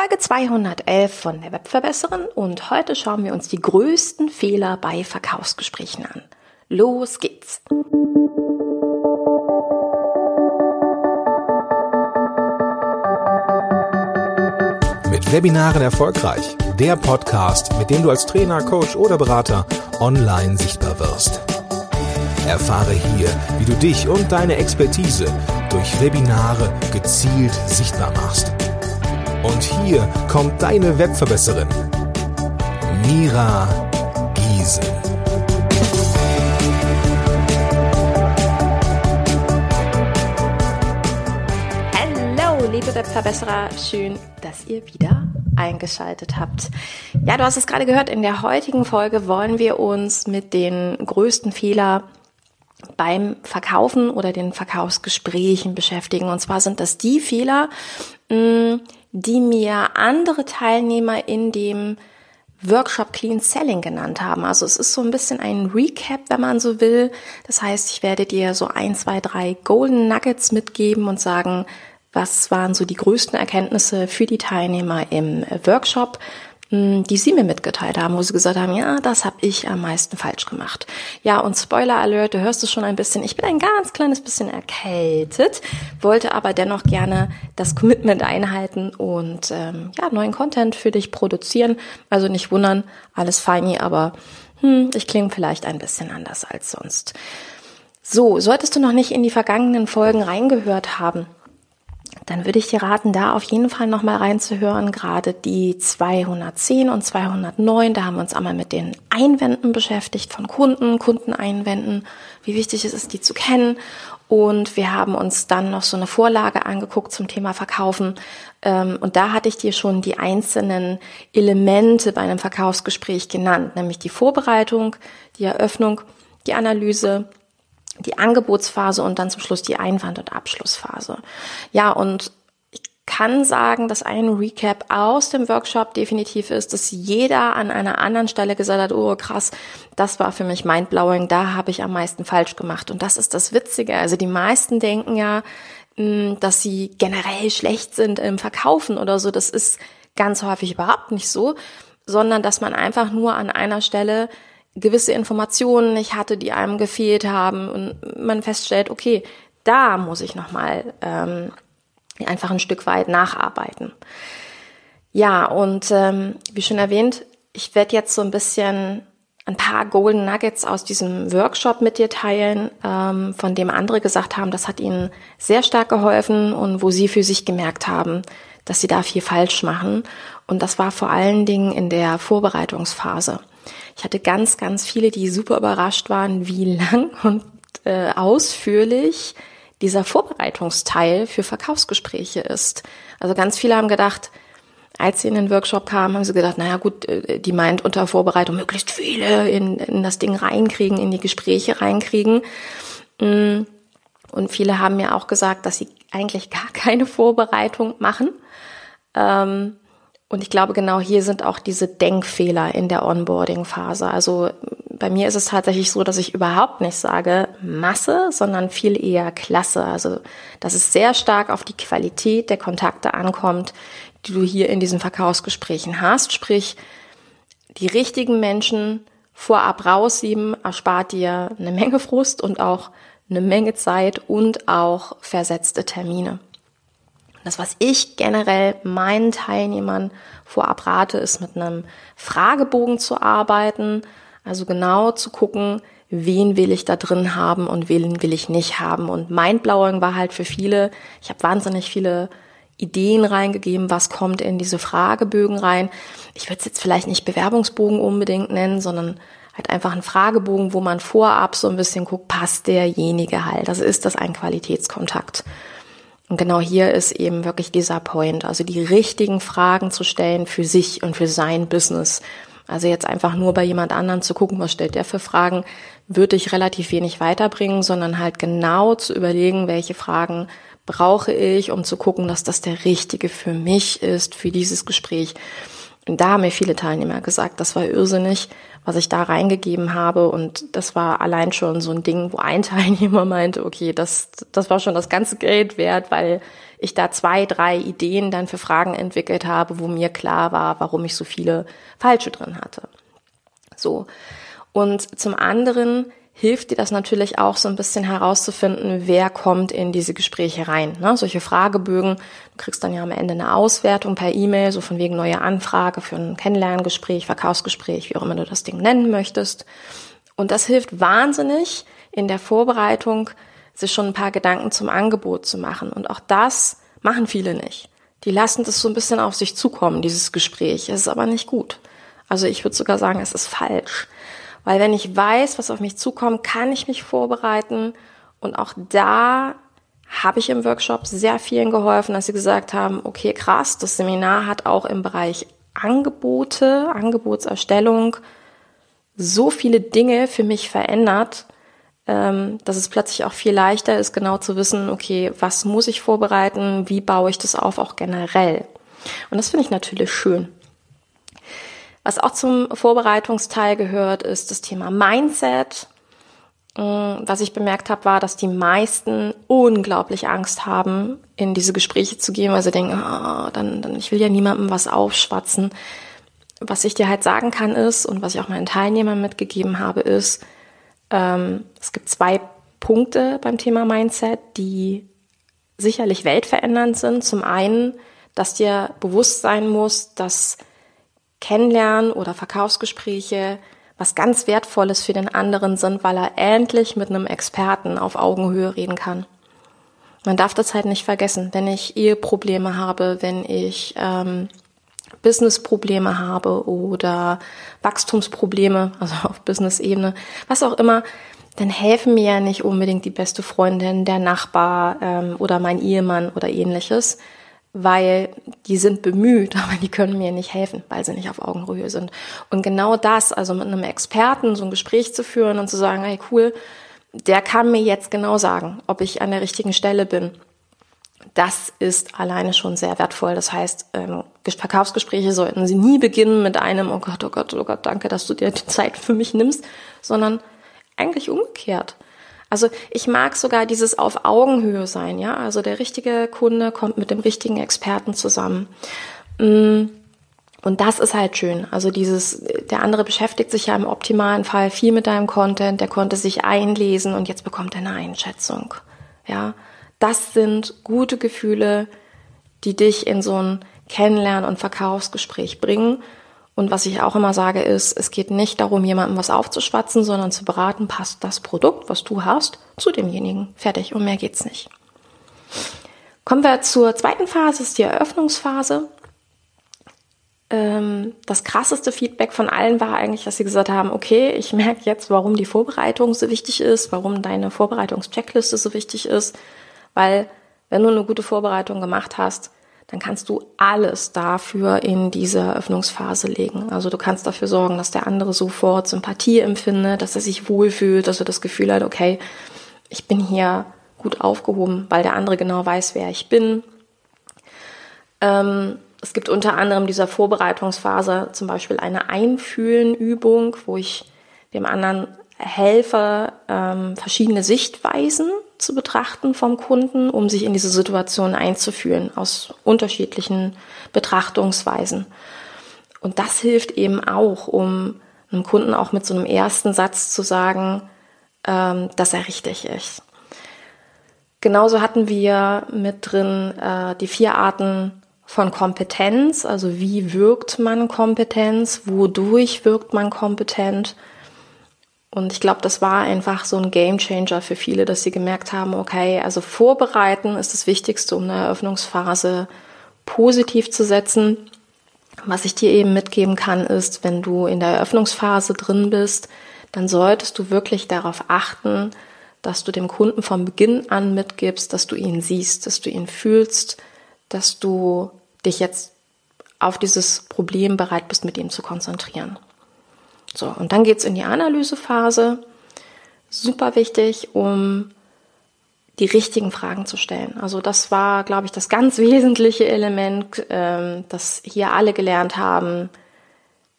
Folge 211 von der Webverbesserin und heute schauen wir uns die größten Fehler bei Verkaufsgesprächen an. Los geht's! Mit Webinaren erfolgreich. Der Podcast, mit dem du als Trainer, Coach oder Berater online sichtbar wirst. Erfahre hier, wie du dich und deine Expertise durch Webinare gezielt sichtbar machst. Und hier kommt deine Webverbesserin, Mira Giesen. Hallo, liebe Webverbesserer, schön, dass ihr wieder eingeschaltet habt. Ja, du hast es gerade gehört, in der heutigen Folge wollen wir uns mit den größten Fehler beim Verkaufen oder den Verkaufsgesprächen beschäftigen. Und zwar sind das die Fehler, mm, die mir andere Teilnehmer in dem Workshop Clean Selling genannt haben. Also es ist so ein bisschen ein Recap, wenn man so will. Das heißt, ich werde dir so ein, zwei, drei Golden Nuggets mitgeben und sagen, was waren so die größten Erkenntnisse für die Teilnehmer im Workshop, die sie mir mitgeteilt haben, wo sie gesagt haben, ja, das habe ich am meisten falsch gemacht. Ja, und Spoiler Alert, du hörst es schon ein bisschen, ich bin ein ganz kleines bisschen erkältet, wollte aber dennoch gerne das Commitment einhalten und ähm, ja, neuen Content für dich produzieren. Also nicht wundern, alles feini, aber hm, ich klinge vielleicht ein bisschen anders als sonst. So, solltest du noch nicht in die vergangenen Folgen reingehört haben, dann würde ich dir raten, da auf jeden Fall nochmal reinzuhören. Gerade die 210 und 209, da haben wir uns einmal mit den Einwänden beschäftigt von Kunden, Kundeneinwänden, wie wichtig es ist, die zu kennen. Und wir haben uns dann noch so eine Vorlage angeguckt zum Thema Verkaufen. Ähm, und da hatte ich dir schon die einzelnen Elemente bei einem Verkaufsgespräch genannt, nämlich die Vorbereitung, die Eröffnung, die Analyse, die Angebotsphase und dann zum Schluss die Einwand- und Abschlussphase. Ja, und ich kann sagen, dass ein Recap aus dem Workshop definitiv ist, dass jeder an einer anderen Stelle gesagt hat, oh krass, das war für mich mindblowing, da habe ich am meisten falsch gemacht. Und das ist das Witzige. Also die meisten denken ja, hm, dass sie generell schlecht sind im Verkaufen oder so. Das ist ganz häufig überhaupt nicht so, sondern dass man einfach nur an einer Stelle gewisse Informationen nicht hatte, die einem gefehlt haben und man feststellt, okay, da muss ich nochmal ähm, einfach ein Stück weit nacharbeiten. Ja, und ähm, wie schon erwähnt, ich werde jetzt so ein bisschen ein paar Golden Nuggets aus diesem Workshop mit dir teilen, ähm, von dem andere gesagt haben, das hat ihnen sehr stark geholfen und wo sie für sich gemerkt haben, dass sie da viel falsch machen. Und das war vor allen Dingen in der Vorbereitungsphase. Ich hatte ganz, ganz viele, die super überrascht waren, wie lang und äh, ausführlich dieser Vorbereitungsteil für Verkaufsgespräche ist. Also ganz viele haben gedacht, als sie in den Workshop kamen, haben sie gedacht, naja gut, äh, die meint unter Vorbereitung möglichst viele in, in das Ding reinkriegen, in die Gespräche reinkriegen. Mm. Und viele haben mir auch gesagt, dass sie eigentlich gar keine Vorbereitung machen. Ähm, und ich glaube, genau hier sind auch diese Denkfehler in der Onboarding-Phase. Also bei mir ist es tatsächlich so, dass ich überhaupt nicht sage Masse, sondern viel eher Klasse. Also, dass es sehr stark auf die Qualität der Kontakte ankommt, die du hier in diesen Verkaufsgesprächen hast. Sprich, die richtigen Menschen vorab raussieben, erspart dir eine Menge Frust und auch eine Menge Zeit und auch versetzte Termine. Das, was ich generell meinen Teilnehmern vorab rate, ist mit einem Fragebogen zu arbeiten. Also genau zu gucken, wen will ich da drin haben und wen will ich nicht haben. Und Mindblowing war halt für viele, ich habe wahnsinnig viele Ideen reingegeben, was kommt in diese Fragebögen rein. Ich würde es jetzt vielleicht nicht Bewerbungsbogen unbedingt nennen, sondern halt einfach einen Fragebogen, wo man vorab so ein bisschen guckt, passt derjenige halt. Also ist das ein Qualitätskontakt. Und genau hier ist eben wirklich dieser Point, also die richtigen Fragen zu stellen für sich und für sein Business. Also jetzt einfach nur bei jemand anderen zu gucken, was stellt der für Fragen, würde ich relativ wenig weiterbringen, sondern halt genau zu überlegen, welche Fragen brauche ich, um zu gucken, dass das der richtige für mich ist, für dieses Gespräch. Da haben mir viele Teilnehmer gesagt, das war irrsinnig, was ich da reingegeben habe. Und das war allein schon so ein Ding, wo ein Teilnehmer meinte, okay, das, das war schon das ganze Geld wert, weil ich da zwei, drei Ideen dann für Fragen entwickelt habe, wo mir klar war, warum ich so viele falsche drin hatte. So. Und zum anderen hilft dir das natürlich auch so ein bisschen herauszufinden, wer kommt in diese Gespräche rein. Ne? Solche Fragebögen, du kriegst dann ja am Ende eine Auswertung per E-Mail, so von wegen neue Anfrage für ein Kennenlerngespräch, Verkaufsgespräch, wie auch immer du das Ding nennen möchtest. Und das hilft wahnsinnig in der Vorbereitung, sich schon ein paar Gedanken zum Angebot zu machen. Und auch das machen viele nicht. Die lassen das so ein bisschen auf sich zukommen, dieses Gespräch. Es ist aber nicht gut. Also ich würde sogar sagen, es ist falsch. Weil wenn ich weiß, was auf mich zukommt, kann ich mich vorbereiten. Und auch da habe ich im Workshop sehr vielen geholfen, dass sie gesagt haben, okay, krass, das Seminar hat auch im Bereich Angebote, Angebotserstellung so viele Dinge für mich verändert, ähm, dass es plötzlich auch viel leichter ist, genau zu wissen, okay, was muss ich vorbereiten, wie baue ich das auf, auch generell. Und das finde ich natürlich schön. Was auch zum Vorbereitungsteil gehört, ist das Thema Mindset. Mm, was ich bemerkt habe, war, dass die meisten unglaublich Angst haben, in diese Gespräche zu gehen, weil sie denken, oh, dann, dann, ich will ja niemandem was aufschwatzen. Was ich dir halt sagen kann ist, und was ich auch meinen Teilnehmern mitgegeben habe, ist, ähm, es gibt zwei Punkte beim Thema Mindset, die sicherlich weltverändernd sind. Zum einen, dass dir bewusst sein muss, dass Kennenlernen oder Verkaufsgespräche was ganz Wertvolles für den anderen sind, weil er endlich mit einem Experten auf Augenhöhe reden kann. Man darf das halt nicht vergessen, wenn ich Eheprobleme habe, wenn ich ähm, Businessprobleme habe oder Wachstumsprobleme, also auf Business-Ebene, was auch immer, dann helfen mir ja nicht unbedingt die beste Freundin, der Nachbar ähm, oder mein Ehemann oder ähnliches, weil die sind bemüht, aber die können mir nicht helfen, weil sie nicht auf Augenhöhe sind. Und genau das, also mit einem Experten so ein Gespräch zu führen und zu sagen, hey cool, der kann mir jetzt genau sagen, ob ich an der richtigen Stelle bin. Das ist alleine schon sehr wertvoll. Das heißt, ähm, Verkaufsgespräche sollten Sie nie beginnen mit einem, oh Gott, oh Gott, oh Gott, danke, dass du dir die Zeit für mich nimmst, sondern eigentlich umgekehrt. Also ich mag sogar dieses auf Augenhöhe sein, ja. Also der richtige Kunde kommt mit dem richtigen Experten zusammen. Mm, und das ist halt schön. Also dieses, der andere beschäftigt sich ja im optimalen Fall viel mit deinem Content, der konnte sich einlesen und jetzt bekommt er eine Einschätzung. Ja. Das sind gute Gefühle, die dich in so ein Kennenlernen- und Verkaufsgespräch bringen und was ich auch immer sage ist, es geht nicht darum, jemandem was aufzuschwatzen, sondern zu beraten, passt das Produkt, was du hast, zu demjenigen. Fertig. Und mehr geht's nicht. Kommen wir zur zweiten Phase, ist die Eröffnungsphase. Ähm, das krasseste Feedback von allen war eigentlich, dass sie gesagt haben, okay, ich merke jetzt, warum die Vorbereitung so wichtig ist, warum deine Vorbereitungscheckliste so wichtig ist, weil wenn du eine gute Vorbereitung gemacht hast, dann kannst du alles dafür in diese Eröffnungsphase legen. Also du kannst dafür sorgen, dass der andere sofort Sympathie empfindet, dass er sich wohlfühlt, dass er das Gefühl hat, okay, ich bin hier gut aufgehoben, weil der andere genau weiß, wer ich bin. Ähm, es gibt unter anderem dieser Vorbereitungsphase zum Beispiel eine Einfühlenübung, wo ich dem anderen helfe, ähm, verschiedene Sichtweisen zu betrachten vom Kunden, um sich in diese Situation einzufühlen aus unterschiedlichen Betrachtungsweisen. Und das hilft eben auch, um einem Kunden auch mit so einem ersten Satz zu sagen, ähm, dass er richtig ist. Genauso hatten wir mit drin äh, die vier Arten von Kompetenz, also wie wirkt man Kompetenz, wodurch wirkt man kompetent und ich glaube, das war einfach so ein Game Changer für viele, dass sie gemerkt haben, okay, also vorbereiten ist das Wichtigste, um eine Eröffnungsphase positiv zu setzen. Was ich dir eben mitgeben kann, ist, wenn du in der Eröffnungsphase drin bist, dann solltest du wirklich darauf achten, dass du dem Kunden von Beginn an mitgibst, dass du ihn siehst, dass du ihn fühlst, dass du dich jetzt auf dieses Problem bereit bist, mit ihm zu konzentrieren. So, und dann geht's in die Analysephase. Super wichtig, um die richtigen Fragen zu stellen. Also das war, glaube ich, das ganz wesentliche Element, ähm, das hier alle gelernt haben.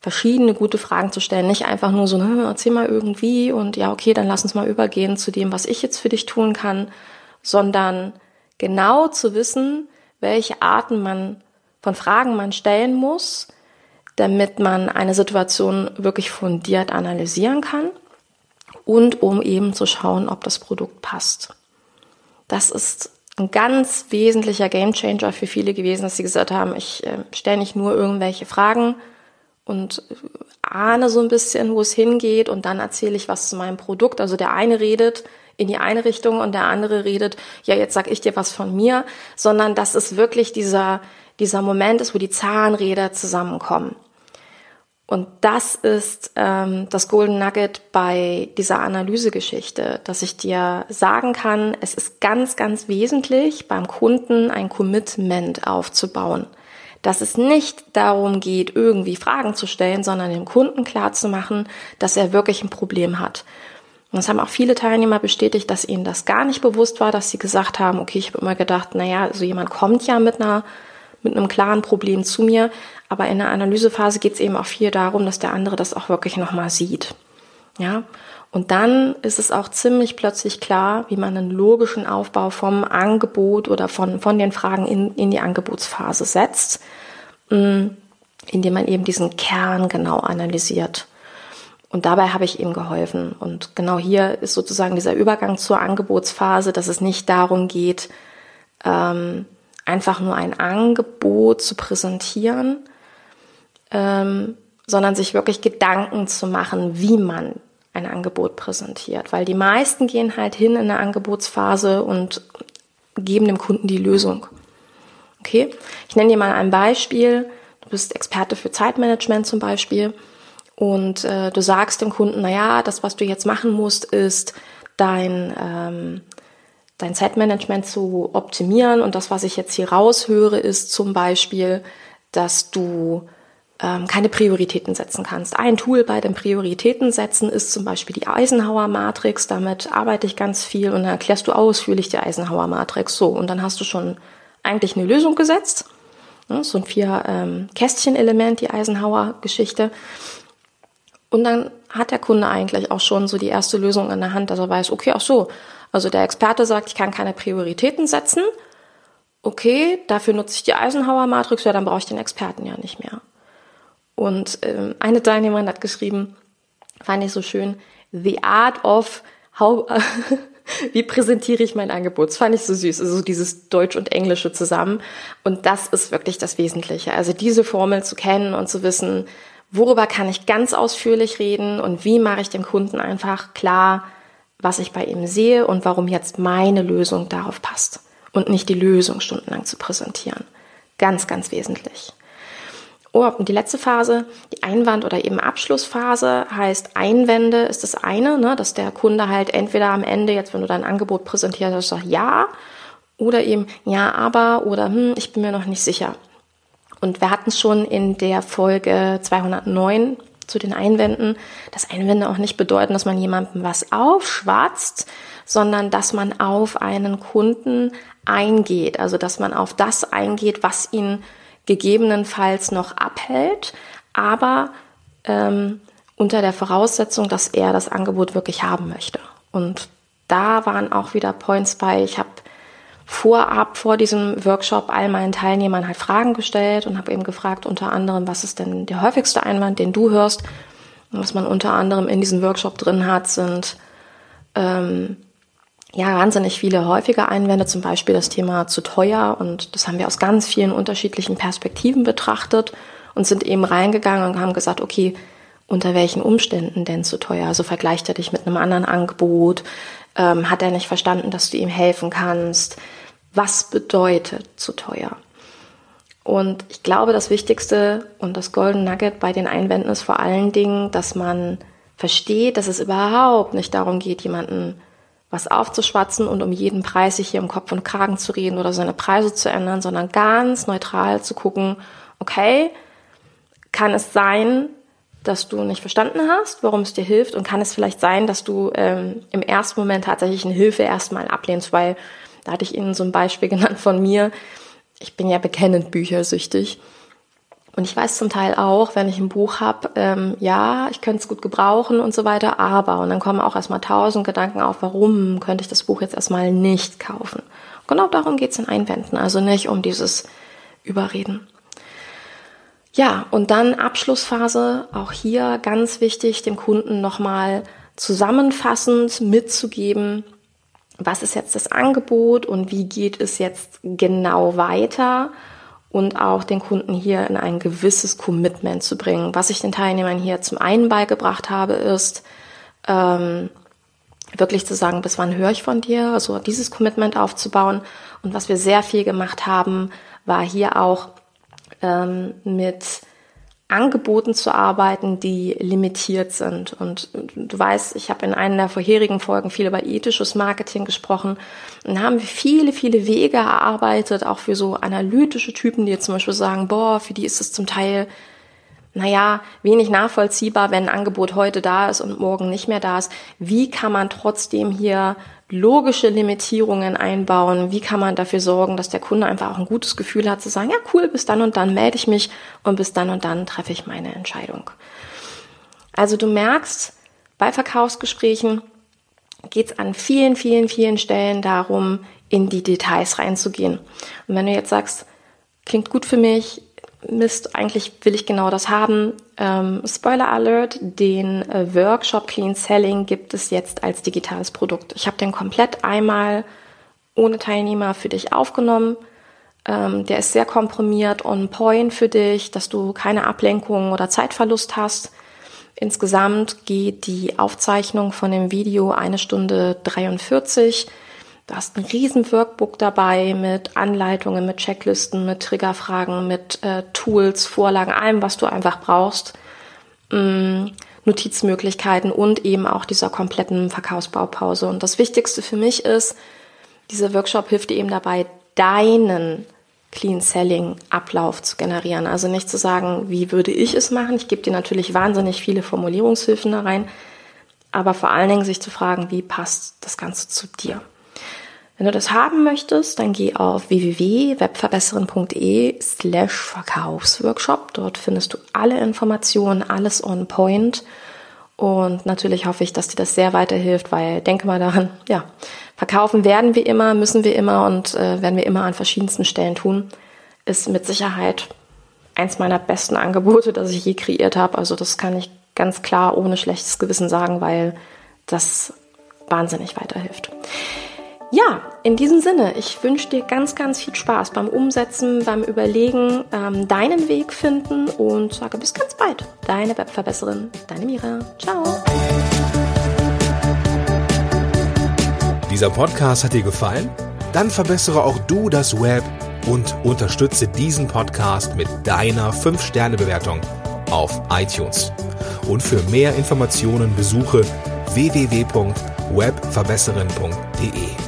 verschiedene gute Fragen zu stellen. Nicht einfach nur so, ne, erzähl mal irgendwie und ja, okay, dann lass uns mal übergehen zu dem, was ich jetzt für dich tun kann, sondern genau zu wissen, welche Arten man von Fragen man stellen muss, damit man eine Situation wirklich fundiert analysieren kann und um eben zu schauen, ob das Produkt passt. Das ist ein ganz wesentlicher Gamechanger für viele gewesen, dass sie gesagt haben, ich äh, stelle nicht nur irgendwelche Fragen und ahne so ein bisschen, wo es hingeht und dann erzähle ich was zu meinem Produkt. Also der eine redet in die eine Richtung und der andere redet, ja, jetzt sag ich dir was von mir, sondern dass es wirklich dieser, dieser Moment ist, wo die Zahnräder zusammenkommen. Und das ist ähm, das Golden Nugget bei dieser Analysegeschichte, dass ich dir sagen kann, es ist ganz, ganz wesentlich beim Kunden ein Commitment aufzubauen. Dass es nicht darum geht, irgendwie Fragen zu stellen, sondern dem Kunden klarzumachen, dass er wirklich ein Problem hat. Und es haben auch viele Teilnehmer bestätigt, dass ihnen das gar nicht bewusst war, dass sie gesagt haben, okay, ich habe immer gedacht, naja, so jemand kommt ja mit einer mit einem klaren Problem zu mir. Aber in der Analysephase geht es eben auch viel darum, dass der andere das auch wirklich nochmal sieht. Ja. Und dann ist es auch ziemlich plötzlich klar, wie man einen logischen Aufbau vom Angebot oder von, von den Fragen in, in die Angebotsphase setzt, mm, indem man eben diesen Kern genau analysiert. Und dabei habe ich ihm geholfen. Und genau hier ist sozusagen dieser Übergang zur Angebotsphase, dass es nicht darum geht, ähm, einfach nur ein Angebot zu präsentieren, ähm, sondern sich wirklich Gedanken zu machen, wie man ein Angebot präsentiert. Weil die meisten gehen halt hin in der Angebotsphase und geben dem Kunden die Lösung. Okay? Ich nenne dir mal ein Beispiel. Du bist Experte für Zeitmanagement zum Beispiel und äh, du sagst dem Kunden, na ja, das, was du jetzt machen musst, ist dein ähm, dein Zeitmanagement zu optimieren. Und das, was ich jetzt hier raushöre, ist zum Beispiel, dass du ähm, keine Prioritäten setzen kannst. Ein Tool bei den Prioritäten setzen ist zum Beispiel die Eisenhower Matrix. Damit arbeite ich ganz viel und dann erklärst du ausführlich die Eisenhower Matrix. So, und dann hast du schon eigentlich eine Lösung gesetzt. So ein vier ähm, Kästchen-Element, die Eisenhower-Geschichte. Und dann hat der Kunde eigentlich auch schon so die erste Lösung in der Hand, dass er weiß, okay, ach so, also der Experte sagt, ich kann keine Prioritäten setzen. Okay, dafür nutze ich die Eisenhower-Matrix, ja, dann brauche ich den Experten ja nicht mehr. Und ähm, eine Teilnehmerin hat geschrieben, fand ich so schön, The Art of How, wie präsentiere ich mein Angebot? Das fand ich so süß, also dieses Deutsch und Englische zusammen. Und das ist wirklich das Wesentliche. Also diese Formel zu kennen und zu wissen, worüber kann ich ganz ausführlich reden und wie mache ich dem Kunden einfach klar, was ich bei ihm sehe und warum jetzt meine Lösung darauf passt und nicht die Lösung stundenlang zu präsentieren. Ganz, ganz wesentlich. Oh, und die letzte Phase, die Einwand- oder eben Abschlussphase, heißt Einwände ist das eine, ne, dass der Kunde halt entweder am Ende, jetzt wenn du dein Angebot präsentierst, sagt ja, oder eben ja, aber oder hm, ich bin mir noch nicht sicher. Und wir hatten schon in der Folge 209 zu den Einwänden, dass Einwände auch nicht bedeuten, dass man jemandem was aufschwatzt, sondern dass man auf einen Kunden eingeht, also dass man auf das eingeht, was ihn gegebenenfalls noch abhält, aber ähm, unter der Voraussetzung, dass er das Angebot wirklich haben möchte. Und da waren auch wieder Points bei. Ich habe vorab vor diesem Workshop all meinen Teilnehmern halt Fragen gestellt und habe eben gefragt, unter anderem, was ist denn der häufigste Einwand, den du hörst? Und was man unter anderem in diesem Workshop drin hat, sind ähm, ja wahnsinnig viele häufige Einwände, zum Beispiel das Thema zu teuer. Und das haben wir aus ganz vielen unterschiedlichen Perspektiven betrachtet und sind eben reingegangen und haben gesagt, okay, unter welchen Umständen denn zu teuer? Also vergleicht er dich mit einem anderen Angebot? Ähm, hat er nicht verstanden, dass du ihm helfen kannst? Was bedeutet zu teuer. Und ich glaube, das Wichtigste und das Golden Nugget bei den Einwänden ist vor allen Dingen, dass man versteht, dass es überhaupt nicht darum geht, jemanden was aufzuschwatzen und um jeden Preis sich hier im Kopf und Kragen zu reden oder seine Preise zu ändern, sondern ganz neutral zu gucken, okay, kann es sein, dass du nicht verstanden hast, warum es dir hilft und kann es vielleicht sein, dass du ähm, im ersten Moment tatsächlich eine Hilfe erstmal ablehnst, weil da hatte ich Ihnen so ein Beispiel genannt von mir. Ich bin ja bekennend büchersüchtig. Und ich weiß zum Teil auch, wenn ich ein Buch habe, ähm, ja, ich könnte es gut gebrauchen und so weiter, aber, und dann kommen auch erstmal tausend Gedanken auf, warum könnte ich das Buch jetzt erstmal nicht kaufen. Genau darum geht es in Einwänden, also nicht um dieses Überreden. Ja, und dann Abschlussphase, auch hier ganz wichtig, dem Kunden nochmal zusammenfassend mitzugeben, was ist jetzt das Angebot und wie geht es jetzt genau weiter und auch den Kunden hier in ein gewisses Commitment zu bringen. Was ich den Teilnehmern hier zum einen beigebracht habe, ist ähm, wirklich zu sagen, bis wann höre ich von dir, also dieses Commitment aufzubauen. Und was wir sehr viel gemacht haben, war hier auch ähm, mit Angeboten zu arbeiten, die limitiert sind. Und du weißt, ich habe in einer der vorherigen Folgen viel über ethisches Marketing gesprochen. Und haben wir viele, viele Wege erarbeitet, auch für so analytische Typen, die jetzt zum Beispiel sagen, boah, für die ist es zum Teil, naja, wenig nachvollziehbar, wenn ein Angebot heute da ist und morgen nicht mehr da ist. Wie kann man trotzdem hier logische Limitierungen einbauen? Wie kann man dafür sorgen, dass der Kunde einfach auch ein gutes Gefühl hat zu sagen, ja cool, bis dann und dann melde ich mich und bis dann und dann treffe ich meine Entscheidung. Also du merkst, bei Verkaufsgesprächen geht es an vielen, vielen, vielen Stellen darum, in die Details reinzugehen. Und wenn du jetzt sagst, klingt gut für mich, Mist, eigentlich will ich genau das haben. Ähm, Spoiler Alert, den äh, Workshop Clean Selling gibt es jetzt als digitales Produkt. Ich habe den komplett einmal ohne Teilnehmer für dich aufgenommen. Ähm, der ist sehr komprimiert, on point für dich, dass du keine Ablenkung oder Zeitverlust hast. Insgesamt geht die Aufzeichnung von dem Video eine Stunde 43 Du hast ein riesen Workbook dabei mit Anleitungen, mit Checklisten, mit Triggerfragen, mit äh, Tools, Vorlagen, allem, was du einfach brauchst. Mm, Notizmöglichkeiten und eben auch dieser kompletten Verkaufsbaupause. Und das Wichtigste für mich ist, dieser Workshop hilft dir eben dabei, deinen Clean Selling Ablauf zu generieren. Also nicht zu sagen, wie würde ich es machen. Ich gebe dir natürlich wahnsinnig viele Formulierungshilfen da rein, aber vor allen Dingen sich zu fragen, wie passt das Ganze zu dir. Wenn du das haben möchtest, dann geh auf www.webverbesseren.de slash Verkaufsworkshop. Dort findest du alle Informationen, alles on point. Und natürlich hoffe ich, dass dir das sehr weiterhilft, weil denke mal daran, ja, verkaufen werden wir immer, müssen wir immer und äh, werden wir immer an verschiedensten Stellen tun. Ist mit Sicherheit eins meiner besten Angebote, das ich je kreiert habe. Also das kann ich ganz klar ohne schlechtes Gewissen sagen, weil das wahnsinnig weiterhilft. Ja, in diesem Sinne, ich wünsche dir ganz, ganz viel Spaß beim Umsetzen, beim Überlegen, ähm, deinen Weg finden und sage bis ganz bald. Deine Webverbesserin, deine Mira. Ciao. Dieser Podcast hat dir gefallen? Dann verbessere auch du das Web und unterstütze diesen Podcast mit deiner 5-Sterne-Bewertung auf iTunes. Und für mehr Informationen besuche www.webverbesserin.de.